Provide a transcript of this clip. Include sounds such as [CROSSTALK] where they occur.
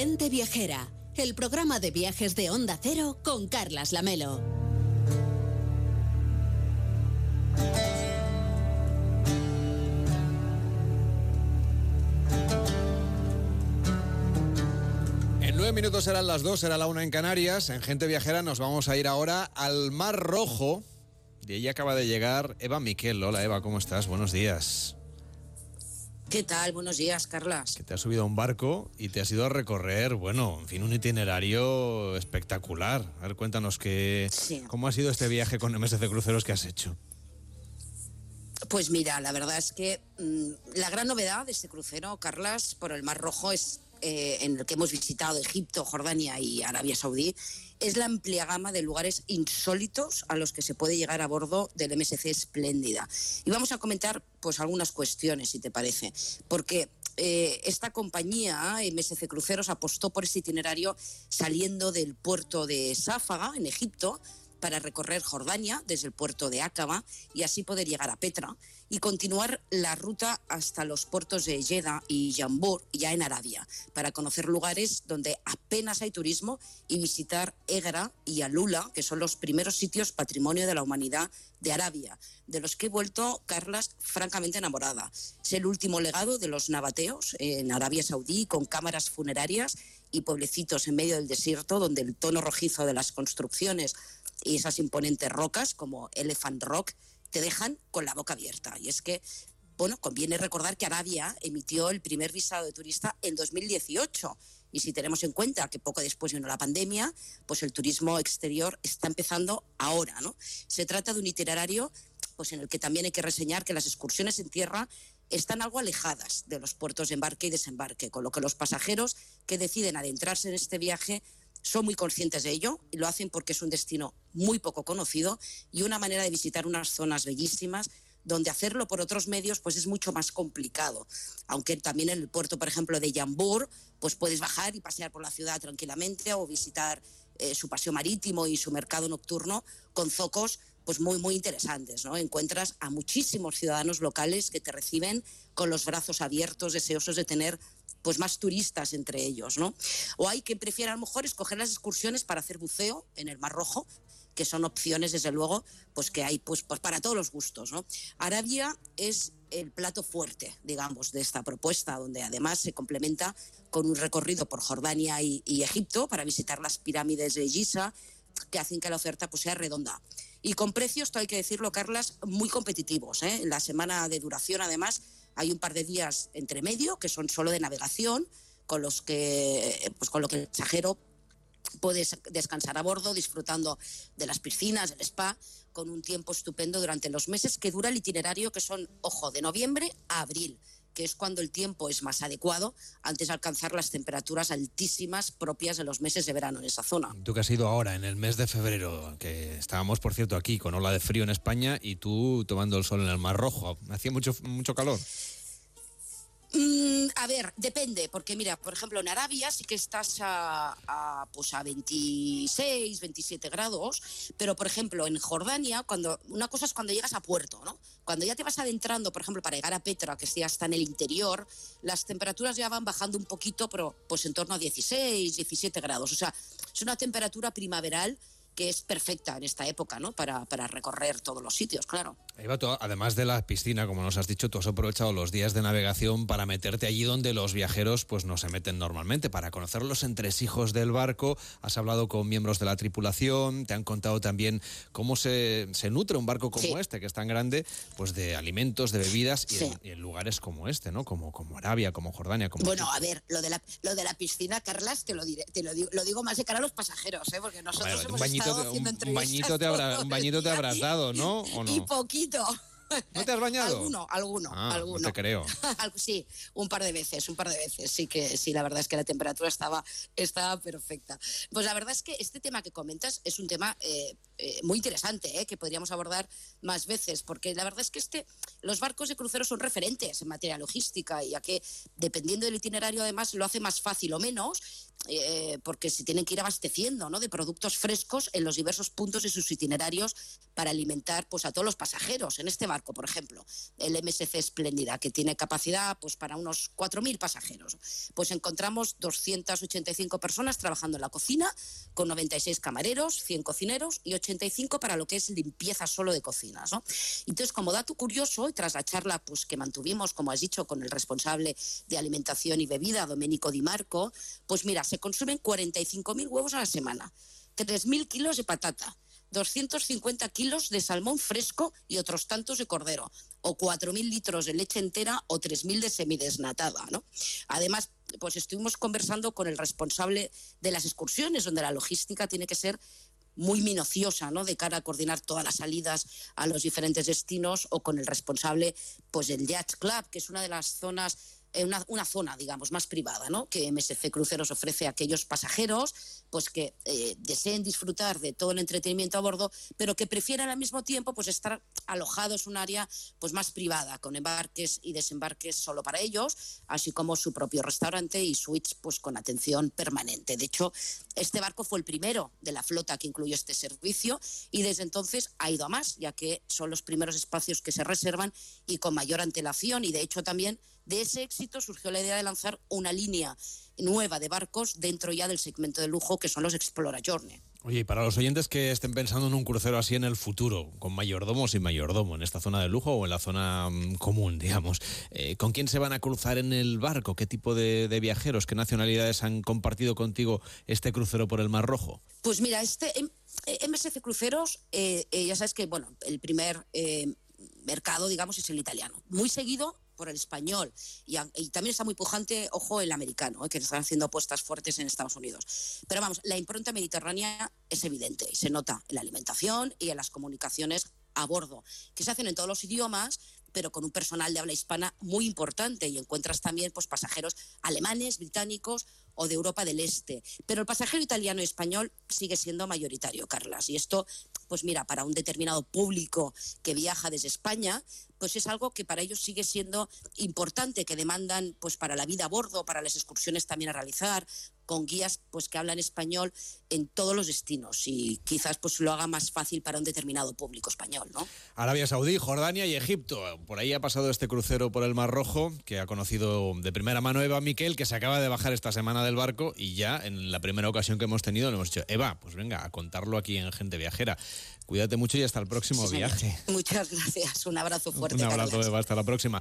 Gente Viajera, el programa de viajes de Onda Cero con Carlas Lamelo. En nueve minutos serán las dos, será la una en Canarias. En Gente Viajera nos vamos a ir ahora al Mar Rojo. De ahí acaba de llegar Eva Miquel. Hola Eva, ¿cómo estás? Buenos días. ¿Qué tal? Buenos días, Carlas. Que te has subido a un barco y te has ido a recorrer, bueno, en fin, un itinerario espectacular. A ver, cuéntanos que, Sí. cómo ha sido este viaje con MSC Cruceros que has hecho. Pues mira, la verdad es que mm, la gran novedad de este crucero, Carlas, por el Mar Rojo, es eh, en el que hemos visitado Egipto, Jordania y Arabia Saudí, es la amplia gama de lugares insólitos a los que se puede llegar a bordo del MSC Espléndida. Y vamos a comentar pues algunas cuestiones, si te parece, porque eh, esta compañía, MSC Cruceros, apostó por este itinerario saliendo del puerto de Sáfaga, en Egipto, para recorrer Jordania desde el puerto de Aqaba y así poder llegar a Petra y continuar la ruta hasta los puertos de Jeddah y Jambur, ya en Arabia, para conocer lugares donde apenas hay turismo y visitar Egra y Alula, que son los primeros sitios patrimonio de la humanidad de Arabia, de los que he vuelto, Carlas, francamente enamorada. Es el último legado de los nabateos en Arabia Saudí, con cámaras funerarias y pueblecitos en medio del desierto, donde el tono rojizo de las construcciones y esas imponentes rocas como Elephant Rock te dejan con la boca abierta. Y es que, bueno, conviene recordar que Arabia emitió el primer visado de turista en 2018. Y si tenemos en cuenta que poco después vino la pandemia, pues el turismo exterior está empezando ahora, ¿no? Se trata de un itinerario pues en el que también hay que reseñar que las excursiones en tierra están algo alejadas de los puertos de embarque y desembarque, con lo que los pasajeros que deciden adentrarse en este viaje son muy conscientes de ello y lo hacen porque es un destino muy poco conocido y una manera de visitar unas zonas bellísimas donde hacerlo por otros medios pues es mucho más complicado. Aunque también en el puerto, por ejemplo, de Yambur, pues puedes bajar y pasear por la ciudad tranquilamente o visitar eh, su paseo marítimo y su mercado nocturno con zocos pues muy muy interesantes, ¿no? Encuentras a muchísimos ciudadanos locales que te reciben con los brazos abiertos, deseosos de tener pues más turistas entre ellos, ¿no? O hay quien prefiere a lo mejor escoger las excursiones para hacer buceo en el Mar Rojo, que son opciones desde luego, pues que hay pues, pues para todos los gustos, ¿no? Arabia es el plato fuerte, digamos, de esta propuesta, donde además se complementa con un recorrido por Jordania y, y Egipto para visitar las pirámides de Giza, que hacen que la oferta pues, sea redonda. Y con precios, esto hay que decirlo, Carlas, muy competitivos. ¿eh? En la semana de duración, además, hay un par de días entre medio que son solo de navegación, con los que, pues, con lo que el pasajero puede descansar a bordo, disfrutando de las piscinas, del spa, con un tiempo estupendo durante los meses que dura el itinerario, que son, ojo, de noviembre a abril que es cuando el tiempo es más adecuado antes de alcanzar las temperaturas altísimas propias de los meses de verano en esa zona. Tú que has ido ahora, en el mes de febrero, que estábamos, por cierto, aquí con ola de frío en España y tú tomando el sol en el Mar Rojo. ¿Hacía mucho, mucho calor? Mm, a ver, depende, porque mira, por ejemplo, en Arabia sí que estás a, pues a 26, 27 grados, pero por ejemplo, en Jordania, cuando una cosa es cuando llegas a puerto, ¿no? Cuando ya te vas adentrando, por ejemplo, para llegar a Petra, que ya está en el interior, las temperaturas ya van bajando un poquito, pero pues en torno a 16, 17 grados. O sea, es una temperatura primaveral que es perfecta en esta época, ¿no? Para, para recorrer todos los sitios, claro. Eva, tú, además de la piscina, como nos has dicho, tú has aprovechado los días de navegación para meterte allí donde los viajeros pues no se meten normalmente, para conocer los entresijos del barco. Has hablado con miembros de la tripulación, te han contado también cómo se, se nutre un barco como Sí. este, que es tan grande, pues de alimentos, de bebidas y, Sí. en, y en lugares como este, ¿no? Como, como Arabia, como Jordania, como Bueno, a ver, lo de la, lo de la piscina, Carlas, te lo diré, te lo digo, lo digo más de cara a los pasajeros, ¿eh? porque nosotros hemos bañito, te- un, bañito te habrá- un bañito te habrás dado, ¿no? ¿O no? Y poquito. ¿No te has bañado? Alguno, alguno, Ah, no alguno. te creo. [LAUGHS] Sí, un par de veces, un par de veces. Sí que sí, la verdad es que la temperatura estaba, estaba perfecta. Pues la verdad es que este tema que comentas es un tema eh, eh, muy interesante, ¿eh? que podríamos abordar más veces, porque la verdad es que este, los barcos de crucero son referentes en materia logística, ya que dependiendo del itinerario además lo hace más fácil o menos, eh, porque se tienen que ir abasteciendo ¿no? de productos frescos en los diversos puntos de sus itinerarios para alimentar pues, a todos los pasajeros. En este barco, por ejemplo, el MSC Espléndida, que tiene capacidad pues, para unos 4.000 pasajeros, pues encontramos 285 personas trabajando en la cocina, con 96 camareros, 100 cocineros y 85 para lo que es limpieza solo de cocinas. ¿no? Entonces, como dato curioso, y tras la charla pues, que mantuvimos, como has dicho, con el responsable de alimentación y bebida, Domenico Di Marco, pues mira, se consumen 45.000 huevos a la semana, 3.000 kilos de patata, 250 kilos de salmón fresco y otros tantos de cordero, o 4.000 litros de leche entera o 3.000 de semidesnatada. ¿no? Además, pues estuvimos conversando con el responsable de las excursiones, donde la logística tiene que ser muy minuciosa, ¿no? De cara a coordinar todas las salidas a los diferentes destinos o con el responsable, pues del Yacht Club, que es una de las zonas una, zona, digamos, más privada, ¿no? Que MSC Cruceros ofrece a aquellos pasajeros pues que eh, deseen disfrutar de todo el entretenimiento a bordo, pero que prefieran al mismo tiempo pues estar alojados en un área pues más privada, con embarques y desembarques solo para ellos, así como su propio restaurante y suites pues con atención permanente. De hecho, este barco fue el primero de la flota que incluyó este servicio y desde entonces ha ido a más, ya que son los primeros espacios que se reservan y con mayor antelación y de hecho también de ese éxito surgió la idea de lanzar una línea nueva de barcos dentro ya del segmento de lujo que son los Explora Journey. Oye, y para los oyentes que estén pensando en un crucero así en el futuro, con mayordomo o sin mayordomo, en esta zona de lujo o en la zona mm, común, digamos, eh, ¿con quién se van a cruzar en el barco? ¿Qué tipo de, viajeros, qué nacionalidades han compartido contigo este crucero por el Mar Rojo? Pues mira, este MSC eh, Cruceros, eh, ya sabes que bueno, el primer mercado, digamos, es el italiano. Muy seguido por el español y, también está muy pujante, ojo, el americano, ¿eh? que están haciendo apuestas fuertes en Estados Unidos. Pero vamos, la impronta mediterránea es evidente y se nota en la alimentación y en las comunicaciones a bordo, que se hacen en todos los idiomas, pero con un personal de habla hispana muy importante y encuentras también pues, pasajeros alemanes, británicos o de Europa del Este. Pero el pasajero italiano y español sigue siendo mayoritario, Carlas. Y esto, pues mira, para un determinado público que viaja desde España, pues es algo que para ellos sigue siendo importante, que demandan pues para la vida a bordo, para las excursiones también a realizar, con guías pues que hablan español en todos los destinos y quizás pues lo haga más fácil para un determinado público español, ¿no? Arabia Saudí, Jordania y Egipto. Por ahí ha pasado este crucero por el Mar Rojo que ha conocido de primera mano Eva Miquel, que se acaba de bajar esta semana del barco y ya en la primera ocasión que hemos tenido le hemos dicho, Eva, pues venga, a contarlo aquí en Gente Viajera. Cuídate mucho y hasta el próximo viaje. Muchas gracias. Un abrazo fuerte. Un abrazo, Eva. Hasta la próxima.